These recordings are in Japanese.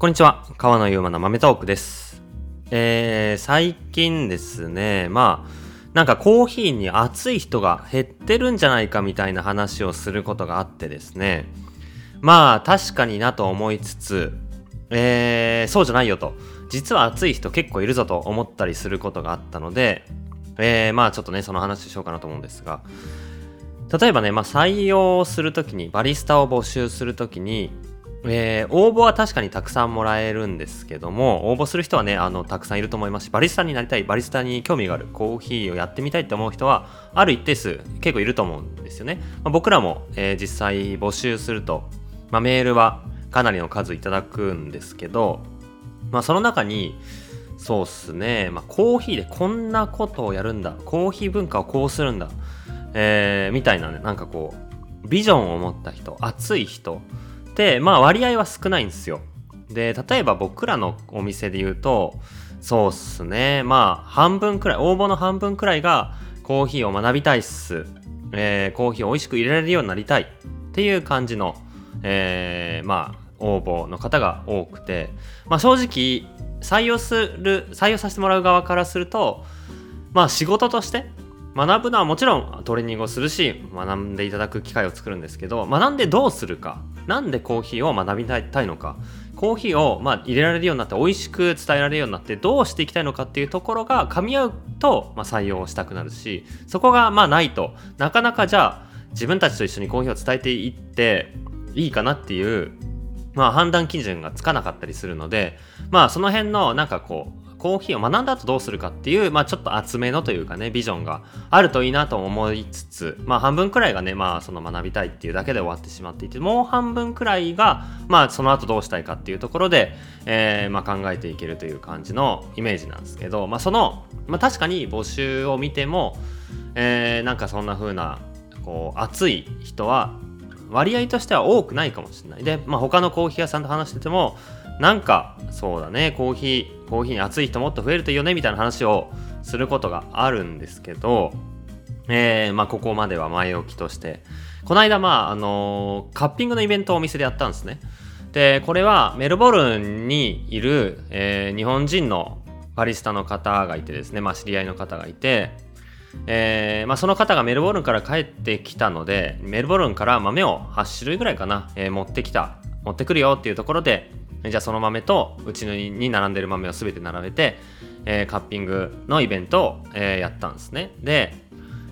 こんにちは。川野ゆうまの豆トークです。えー、最近ですね、まあ、なんかコーヒーに熱い人が減ってるんじゃないかみたいな話をすることがあってですね、まあ、確かになと思いつつ、えー、そうじゃないよと。実は熱い人結構いるぞと思ったりすることがあったので、えー、まあちょっとね、その話しようかなと思うんですが、例えばね、まあ、採用するときに、バリスタを募集するときに、えー応募は確かにたくさんもらえるんですけども応募する人はねあのたくさんいると思いますしバリスタになりたいバリスタに興味があるコーヒーをやってみたいって思う人はある一定数結構いると思うんですよね、まあ僕らも、えー実際募集すると、まあ、メールはかなりの数いただくんですけど、まあ、その中にそうっすね、まあ、コーヒーでこんなことをやるんだコーヒー文化をこうするんだ、えーみたいなねなんかこうビジョンを持った人熱い人まあ割合は少ないんですよ。で例えば僕らのお店で言うとそうっすね。まあ半分くらい応募の半分くらいがコーヒーを学びたいっす、えーコーヒーを美味しく入れられるようになりたい。っていう感じの、えーまあ応募の方が多くて、まあ、正直採用する採用させてもらう側からするとまあ仕事として学ぶのはもちろんトレーニングをするし学んでいただく機会を作るんですけど学んでどうするかなんでコーヒーを学びたいのかコーヒーをま入れられるようになって美味しく伝えられるようになってどうしていきたいのかっていうところが噛み合うと、ま、採用したくなるしそこがまあないとなかなかじゃあ自分たちと一緒にコーヒーを伝えていっていいかなっていうまあ、判断基準がつかなかったりするので、まあ、その辺のなんかこうコーヒーを学んだ後どうするかっていう、まあ、ちょっと厚めのというかねビジョンがあるといいなと思いつつ、まあ、半分くらいがね、まあ、その学びたいっていうだけで終わってしまっていてもう半分くらいが、まあ、その後どうしたいかっていうところで、えーまあ、考えていけるという感じのイメージなんですけど、まあ、その、まあ、確かに募集を見ても、えーなんかそんな風なこう熱い人は割合としては多くないかもしれない。で、まあ、他のコーヒー屋さんと話してても、なんか、そうだね、コーヒー、コーヒーに熱い人もっと増えるといいよね、みたいな話をすることがあるんですけど、えーまあ、ここまでは前置きとして、この間、まあ、あのーカッピングのイベントをお店でやったんですね。で、これはメルボルンにいる、えー日本人のバリスタの方がいてですね、まあ、知り合いの方がいて、えーまあ、その方がメルボルンから帰ってきたのでメルボルンから豆を8種類ぐらいかな、えー持ってきた持ってくるよっていうところでじゃあその豆とうちに並んでる豆を全て並べて、えーカッピングのイベントを、えやったんですね。で、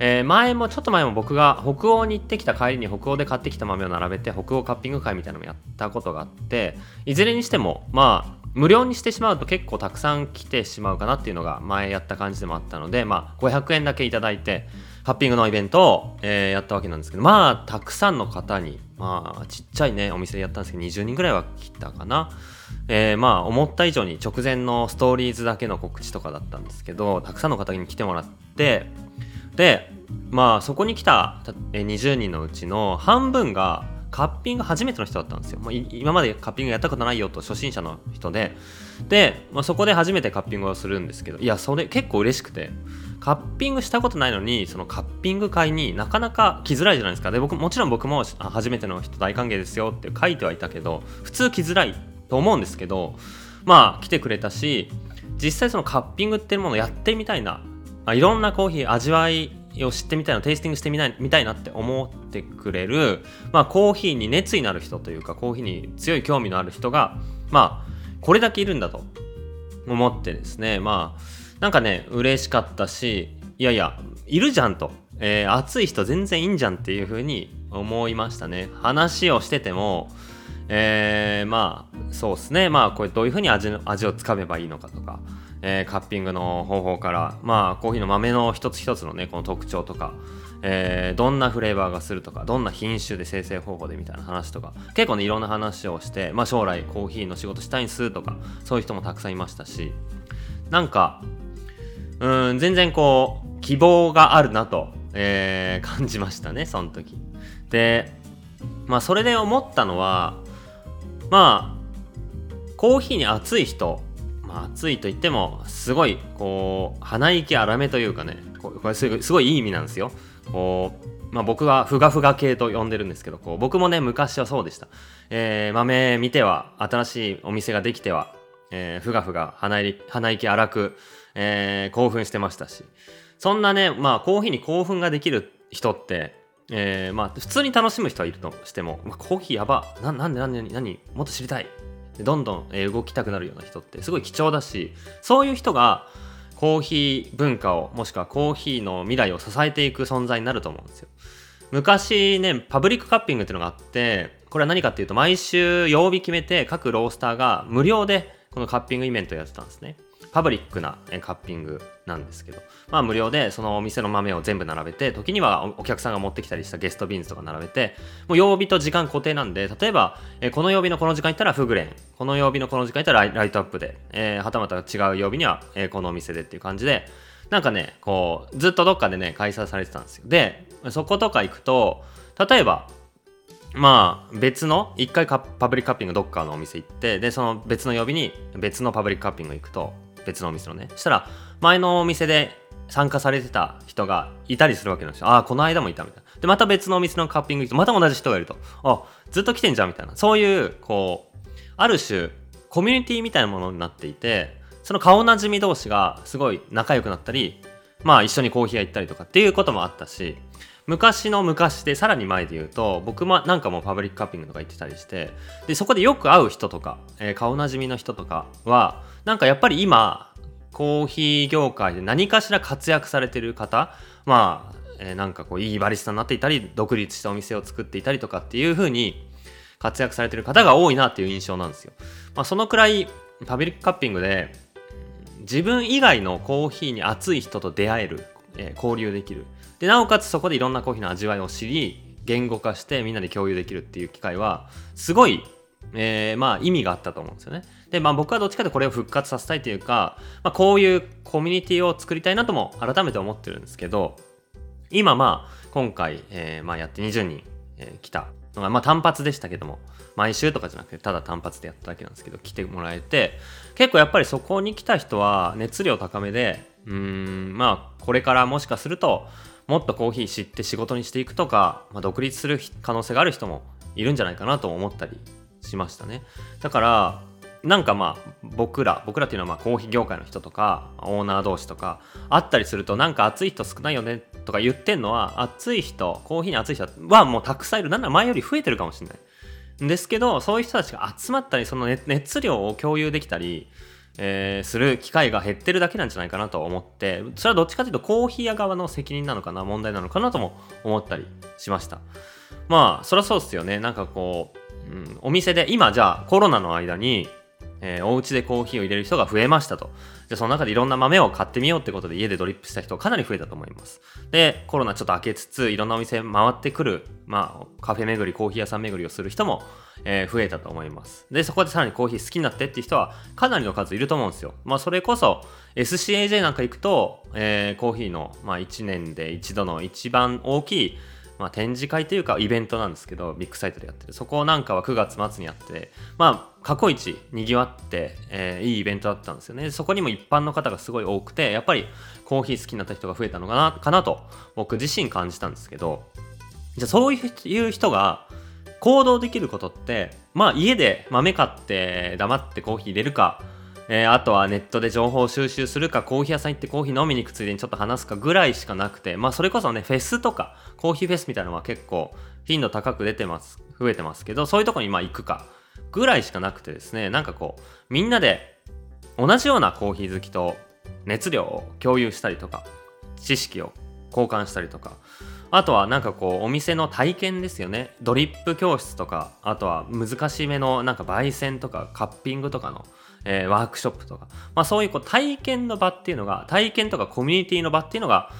えー前もちょっと前も僕が北欧に行ってきた帰りに北欧で買ってきた豆を並べて北欧カッピング会みたいなのもやったことがあっていずれにしてもまあ無料にしてしまうと結構たくさん来てしまうかなっていうのが前やった感じでもあったのでまあ500円だけいいてカッピングのイベントを、えーやったわけなんですけどまあたくさんの方にまあちっちゃいねお店でやったんですけど20人ぐらいは来たかな。えーまあ思った以上に直前のストーリーズだけの告知とかだったんですけどたくさんの方に来てもらってでまあそこに来た20人のうちの半分がカッピング初めての人だったんですよ、まあい今までカッピングやったことないよと初心者の人で。で、まあ、そこで初めてカッピングをするんですけど。いやそれ結構嬉しくて。カッピングしたことないのにそのカッピング会になかなか来づらいじゃないですか。で僕もちろん僕も初めての人大歓迎ですよって書いてはいたけど普通来づらいと思うんですけどまあ来てくれたし実際そのカッピングっていうものをやってみたいな。あいろんなコーヒー味わいを知ってみたいなテイスティングしてみたいみたいなって思ってくれる、まあ、コーヒーに熱意のある人というかコーヒーに強い興味のある人がまあこれだけいるんだと思ってですね。まあなんかね嬉しかったしいやいやいるじゃんと、えー熱い人全然いいんじゃんっていう風に思いましたね。話をしててもえーまあそうですね。まあこれどういう風に味の味をつかめばいいのかとか、えーカッピングの方法から。まあコーヒーの豆の一つ一つのねこの特徴とか。えーどんなフレーバーがするとか。どんな品種で生成方法でみたいな話とか。結構ねいろんな話をして、まあ、将来コーヒーの仕事したいんすとか。そういう人もたくさんいましたし。なんかうん全然こう希望があるなと、えー感じましたねその時。でまあそれで思ったのはまあコーヒーに熱い人まあ熱いと言ってもすごいこう鼻息荒めというかねこれすごいすごいいい意味なんですよ。こう、まあ、僕はふがふが系と呼んでるんですけどこう僕もね昔はそうでした、えー、豆見ては新しいお店ができては、えー、ふがふが鼻鼻息荒く、えー、興奮してましたし。そんなねまあコーヒーに興奮ができる人ってえー、まあ普通に楽しむ人はいるとしても、まあ、コーヒーやばななんでなんで何もっと知りたい。どんどん動きたくなるような人ってすごい貴重だしそういう人がコーヒー文化をもしくはコーヒーの未来を支えていく存在になると思うんですよ。昔ねパブリックカッピングっていうのがあってこれは何かっていうと毎週曜日決めて各ロースターが無料でこのカッピングイベントをやってたんですね。パブリックなカッピングなんですけど、まあ無料でそのお店の豆を全部並べて、時にはお客さんが持ってきたりしたゲストビーンズとか並べて、もう曜日と時間固定なんで、例えば、えこの曜日のこの時間行ったらフグレン、この曜日のこの時間行ったらライトアップで、えー、はたまた違う曜日には、え、このお店でっていう感じで、なんかね、こう、ずっとどっかでね、開催されてたんですよ。で、そことか行くと、例えば、まあ別の一回パブリックカッピングどっかのお店行ってでその別の曜日に別のパブリックカッピング行くと別のお店のね。そしたら前のお店で参加されてた人がいたりするわけなんですよ。ああこの間もいたみたいな。でまた別のお店のカッピング行くとまた同じ人がいると。あずっと来てんじゃんみたいな。そういうこうある種コミュニティみたいなものになっていてその顔なじみ同士がすごい仲良くなったりまあ一緒にコーヒー屋行ったりとかっていうこともあったし昔の昔でさらに前で言うと僕もなんかもパブリックカッピングとか行ってたりしてでそこでよく会う人とか、えー、顔なじみの人とかはなんかやっぱり今コーヒー業界で何かしら活躍されてる方まあ、えー、なんかこういいバリスタになっていたり独立したお店を作っていたりとかっていう風に活躍されてる方が多いなっていう印象なんですよ。まあ、そのくらいパブリックカッピングで自分以外のコーヒーに熱い人と出会える、えー、交流できるでなおかつそこでいろんなコーヒーの味わいを知り言語化してみんなで共有できるっていう機会はすごい、えー、まあ意味があったと思うんですよね。でまあ僕はどっちかとこれを復活させたいというか、まあ、こういうコミュニティを作りたいなとも改めて思ってるんですけど今まあ今回、えー、まあやって20人、えー、来たのがまあ単発でしたけども毎週とかじゃなくてただ単発でやっただけなんですけど来てもらえて結構やっぱりそこに来た人は熱量高めでうーんまあこれからもしかするともっとコーヒー知って仕事にしていくとか、まあ、独立する可能性がある人もいるんじゃないかなと思ったりしましたね。だからなんかまあ僕ら僕らっていうのはまあコーヒー業界の人とかオーナー同士とか会ったりするとなんか熱い人少ないよねとか言ってんのは熱い人コーヒーに熱い人はもうたくさんいる。なんなら前より増えてるかもしれない。んですけどそういう人たちが集まったりその熱量を共有できたりえー、する機会が減ってるだけなんじゃないかなと思ってそれはどっちかというとコーヒー屋側の責任なのかな問題なのかなとも思ったりしました。まあそりゃそうですよね。なんかこう、うん、お店で今じゃあコロナの間にえー、お家でコーヒーを入れる人が増えましたと。で、その中でいろんな豆を買ってみようってことで家でドリップした人かなり増えたと思います。で、コロナちょっと明けつつ、いろんなお店回ってくる、まあ、カフェ巡り、コーヒー屋さん巡りをする人も、えー、増えたと思います。で、そこでさらにコーヒー好きになってっていう人はかなりの数いると思うんですよ。まあ、それこそ SCAJ なんか行くと、えー、コーヒーの、まあ、1年で一度の一番大きいまあ、展示会というかイベントなんですけどビッグサイトでやってる。そこなんかは9月末にやってまあ過去一にぎわって、えー、いいイベントだったんですよね。そこにも一般の方がすごい多くてやっぱりコーヒー好きになった人が増えたのかなかなと僕自身感じたんですけどじゃあそういう人が行動できることってまあ家で豆買って黙ってコーヒー入れるかえー、あとはネットで情報収集するかコーヒー屋さん行ってコーヒー飲みに行くついでにちょっと話すかぐらいしかなくてまあそれこそねフェスとかコーヒーフェスみたいなのは結構頻度高く出てます。増えてますけどそういうとこにまあ行くかぐらいしかなくてですねなんかこうみんなで同じようなコーヒー好きと熱量を共有したりとか知識を交換したりとかあとはなんかこうお店の体験ですよね。ドリップ教室とかあとは難しめのなんか焙煎とかカッピングとかのえー、ワークショップとか、まあ、そういうこう体験の場っていうのが体験とかコミュニティの場っていうのが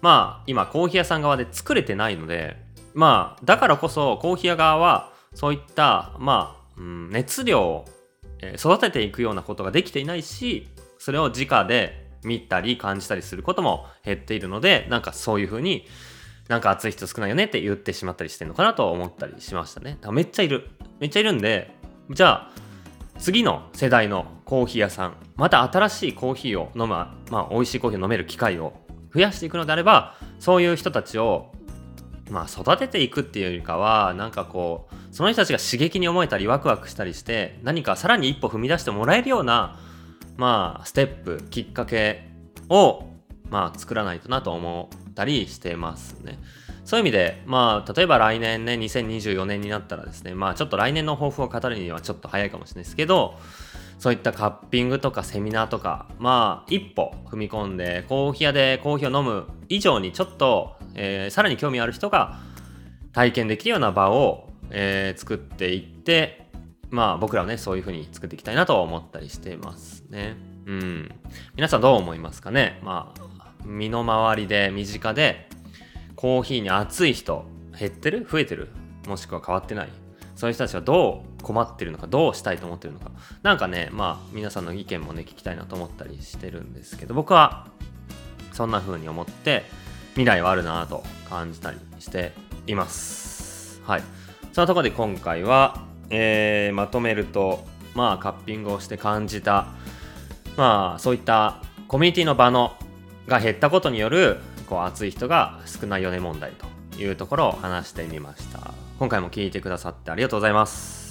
まあ今コーヒー屋さん側で作れてないのでまあだからこそコーヒー屋側はそういったまあ、うん、熱量を育てていくようなことができていないしそれを直で見たり感じたりすることも減っているのでなんかそういうふうになんか熱い人少ないよねって言ってしまったりしてるのかなと思ったりしましたね。めっちゃいる。めっちゃいるんで、じゃあ、次の世代のコーヒー屋さんまた新しいコーヒーを飲む、まあ、美味しいコーヒーを飲める機会を増やしていくのであればそういう人たちをまあ育てていくっていうよりかはなんかこうその人たちが刺激に思えたりワクワクしたりして何かさらに一歩踏み出してもらえるようなまあステップきっかけをまあ作らないとなと思ったりしてますね。そういう意味で、まあ、例えば来年ね、2024年になったらですね、まあ、ちょっと来年の抱負を語るにはちょっと早いかもしれないですけど、そういったカッピングとかセミナーとか、まあ、一歩踏み込んで、コーヒー屋でコーヒーを飲む以上にちょっと、えー、さらに興味ある人が体験できるような場を、えー、作っていって、まあ、僕らはね、そういう風に作っていきたいなと思ったりしてますね。うん。皆さんどう思いますかね？ま、身の回りで、身近で、コーヒーに熱い人、減ってる？増えてる？もしくは変わってない？そういう人たちはどう困ってるのか？どうしたいと思ってるのか？何かねまあ皆さんの意見もね聞きたいなと思ったりしてるんですけど僕はそんな風に思って未来はあるなぁと感じたりしています。はい。そのところで今回は、えー、まとめるとまあカッピングをして感じたまあそういったコミュニティの場のが減ったことによるこう熱い人が少ないよね問題というところを話してみました。今回も聞いてくださってありがとうございます。